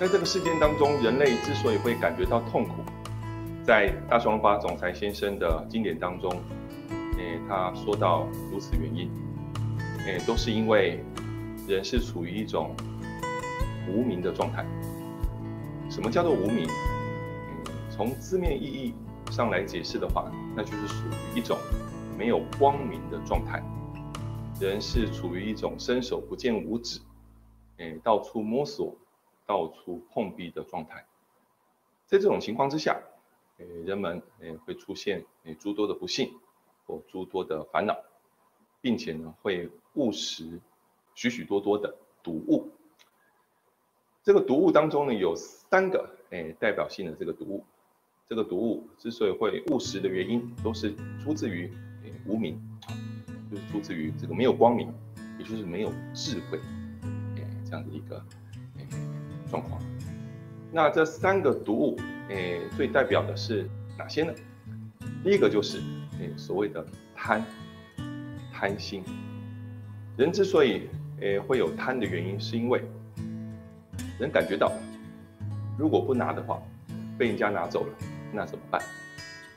在这个事件当中，人类之所以会感觉到痛苦，在大双发总裁先生的经典当中，诶，他说到如此原因，诶，都是因为人是处于一种无名的状态。什么叫做无名？从字面意义上来解释的话，那就是属于一种没有光明的状态。人是处于一种伸手不见五指，诶，到处摸索。到处碰壁的状态，在这种情况之下，诶，人们诶会出现诶诸多的不幸或诸多的烦恼，并且呢会误食许许多多的毒物。这个毒物当中呢有三个诶代表性的这个毒物，这个毒物之所以会误食的原因，都是出自于无名，就是出自于这个没有光明，也就是没有智慧，诶这样的一个。状况，那这三个毒物，诶，最代表的是哪些呢？第一个就是，诶，所谓的贪，贪心。人之所以，诶，会有贪的原因，是因为人感觉到，如果不拿的话，被人家拿走了，那怎么办？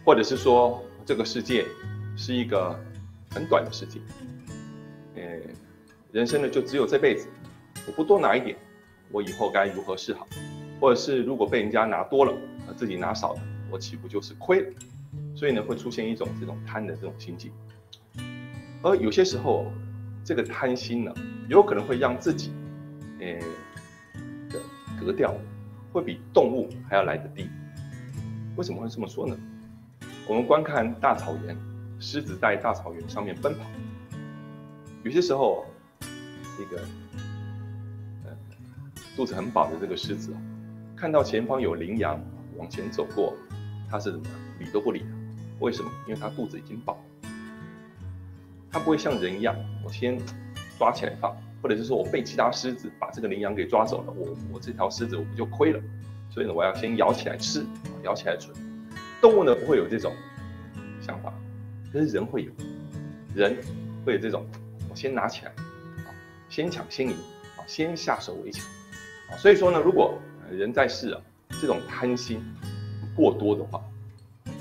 或者是说，这个世界是一个很短的世界，诶，人生呢就只有这辈子，我不多拿一点。我以后该如何是好？或者是如果被人家拿多了，而自己拿少了，我岂不就是亏了？所以呢，会出现一种这种贪的这种心境。而有些时候，这个贪心呢，有可能会让自己，诶的格调会比动物还要来得低。为什么会这么说呢？我们观看大草原，狮子在大草原上面奔跑，有些时候，这个。肚子很饱的这个狮子啊，看到前方有羚羊往前走过，它是怎么理都不理的？为什么？因为它肚子已经饱。它不会像人一样，我先抓起来放，或者是说我被其他狮子把这个羚羊给抓走了，我我这条狮子我不就亏了？所以呢，我要先咬起来吃，咬起来存。动物呢不会有这种想法，可是人会有，人会有这种，我先拿起来，啊，先抢先赢，啊，先下手为强。所以说呢，如果人在世啊，这种贪心过多的话，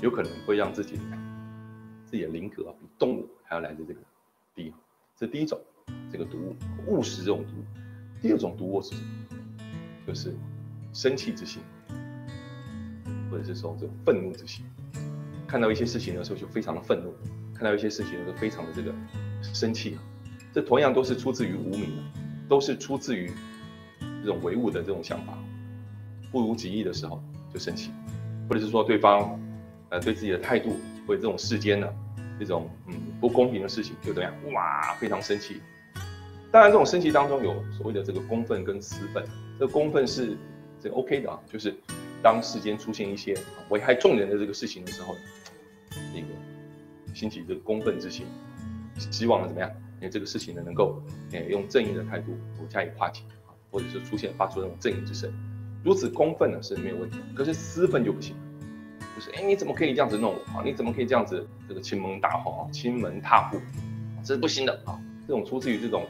有可能会让自己自己的灵格啊比动物还要来的这个低。这第一种这个毒物，误食这种毒物。第二种毒物是什么？就是生气之心，或者是说这种愤怒之心。看到一些事情的时候就非常的愤怒，看到一些事情的时候非常的这个生气。这同样都是出自于无名的，都是出自于。这种唯物的这种想法，不如己意的时候就生气，或者是说对方，呃，对自己的态度或者这种世间呢，这种嗯不公平的事情就怎样，哇，非常生气。当然，这种生气当中有所谓的这个公愤跟私愤。这个公愤是这 OK 的啊，就是当世间出现一些危害众人的这个事情的时候，那个兴起这个公愤之心，希望呢怎么样，这个事情呢能够，诶用正义的态度我加以化解。或者是出现发出那种正义之声，如此公愤呢是没有问题，可是私愤就不行，就是哎你怎么可以这样子弄我啊？你怎么可以这样子这个亲门大吼啊，亲门踏户，这是不行的啊！这种出自于这种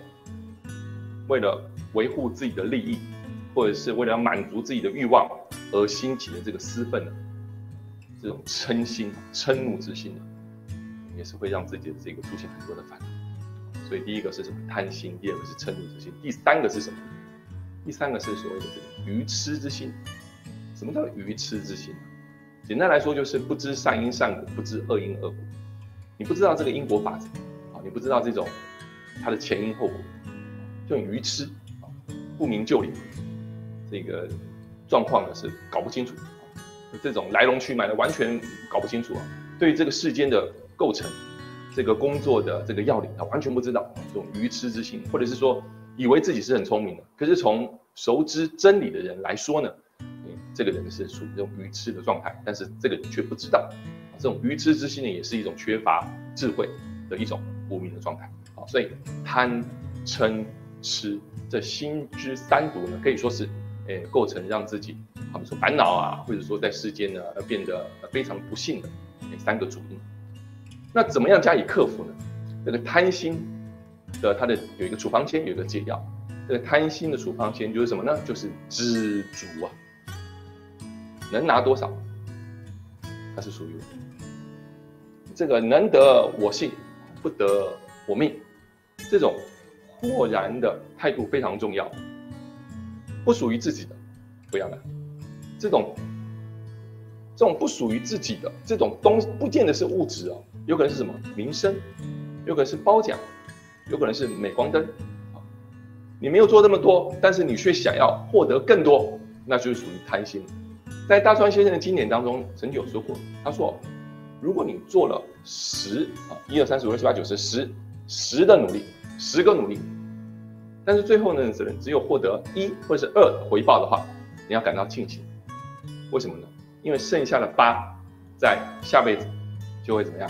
为了维护自己的利益，或者是为了满足自己的欲望而兴起的这个私愤呢，这种嗔心、嗔怒之心呢，也是会让自己的这个出现很多的烦恼。所以第一个是什么贪心，第二个是嗔怒之心，第三个是什么？第三个是所谓的这个愚痴之心。什么叫愚痴之心？简单来说就是不知善因善果，不知恶因恶果。你不知道这个因果法则啊，你不知道这种它的前因后果，就很愚痴啊，不明就里，这个状况呢是搞不清楚，这种来龙去脉的完全搞不清楚啊。对于这个世间的构成，这个工作的这个要领，他完全不知道，这种愚痴之心，或者是说。以为自己是很聪明的，可是从熟知真理的人来说呢，这个人是属于这种愚痴的状态，但是这个人却不知道，这种愚痴之心呢，也是一种缺乏智慧的一种无明的状态啊。所以贪、嗔、痴这心之三毒呢，可以说是诶构成让自己，他们说烦恼啊，或者说在世间呢变得非常不幸的三个主因。那怎么样加以克服呢？这个贪心。的它的有一个处方签，有一个解药，这个贪心的处方签就是什么呢？就是知足啊，能拿多少，它是属于我。这个能得我幸，不得我命，这种豁然的态度非常重要。不属于自己的，不要拿。这种这种不属于自己的这种东，不见得是物质哦，有可能是什么名声，有可能是褒奖，有可能是镁光灯。你没有做那么多，但是你却想要获得更多，那就是属于贪心。在大川先生的经典当中，曾经有说过，他说，如果你做了十啊，一二三四五六七八九十十十的努力，十个努力，但是最后呢，只能只有获得一或者是二回报的话，你要感到庆幸。为什么呢？因为剩下的八，在下辈子就会怎么样？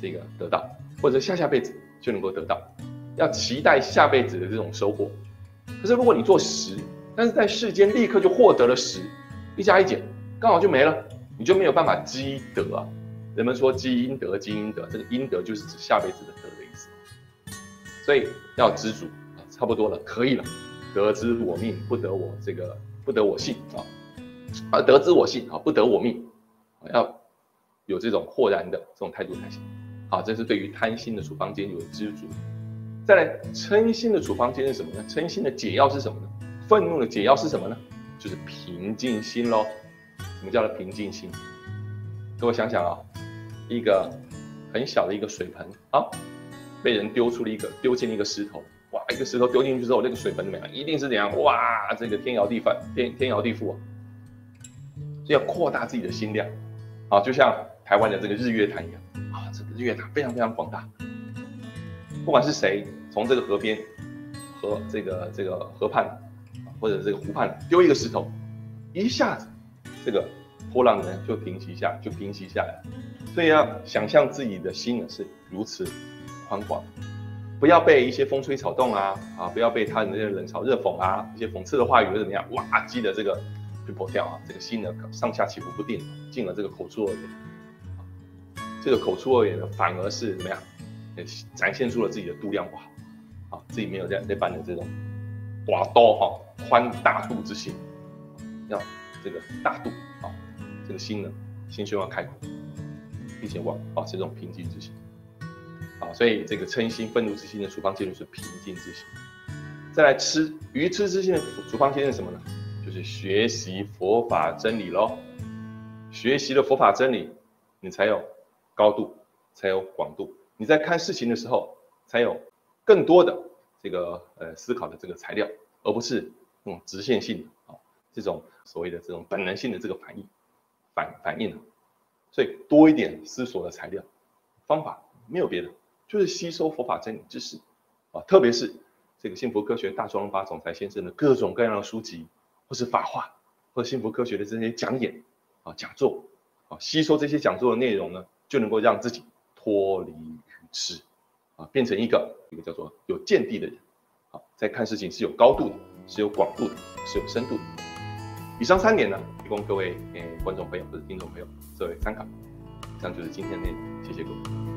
这个得到，或者下下辈子就能够得到，要期待下辈子的这种收获。可是如果你做十，但是在世间立刻就获得了十，一加一减，刚好就没了，你就没有办法积德啊。人们说积阴德，积阴德，这个阴德就是指下辈子的德的意思。所以要知足啊，差不多了，可以了。得之我命，不得我这个，不得我幸啊。啊得之我幸啊，不得我命，要有这种豁然的这种态度才行。好，这是对于贪心的处方间有知足。再来，嗔心的处方间是什么呢？嗔心的解药是什么呢？愤怒的解药是什么呢？就是平静心喽。什么叫做平静心？各位想想啊，一个很小的一个水盆啊，被人丢出了一个丢进了一个石头，哇，一个石头丢进去之后，那个水盆怎么样？一定是怎样？哇，这个天摇地翻，天天摇地覆啊！所以要扩大自己的心量啊，就像台湾的这个日月潭一样啊，这个日月潭非常非常广大。不管是谁从这个河边、河这个这个河畔，或者这个湖畔丢一个石头，一下子这个波浪呢就平息下，就平息下来。所以要想象自己的心呢是如此宽广，不要被一些风吹草动啊啊，不要被他人那些冷嘲热讽啊，一些讽刺的话语怎么样，哇，激得这个就破掉啊，这个心呢上下起伏不定，进了这个口出恶言，这个口出恶言呢反而是怎么样？也展现出了自己的度量不好，啊，自己没有这样这般的这种寡刀哈宽大度之心，要这个大度啊，这个心呢，心胸要开阔，并且往保持这种平静之心，啊，所以这个嗔心愤怒之心的处方戒律是平静之心。再来吃愚痴之心的处方戒律是什么呢？就是学习佛法真理喽，学习了佛法真理，你才有高度，才有广度。你在看事情的时候，才有更多的这个呃思考的这个材料，而不是那种直线性的啊这种所谓的这种本能性的这个反应反反应所以多一点思索的材料方法没有别的，就是吸收佛法真理知识啊，特别是这个幸福科学大庄巴总裁先生的各种各样的书籍，或是法话，或幸福科学的这些讲演啊讲座啊，吸收这些讲座的内容呢，就能够让自己。脱离愚痴，啊，变成一个一个叫做有见地的人，好，在看事情是有高度的，是有广度的，是有深度的。以上三点呢，提供各位诶观众朋友或者听众朋友作为参考。以上就是今天的内容，谢谢各位。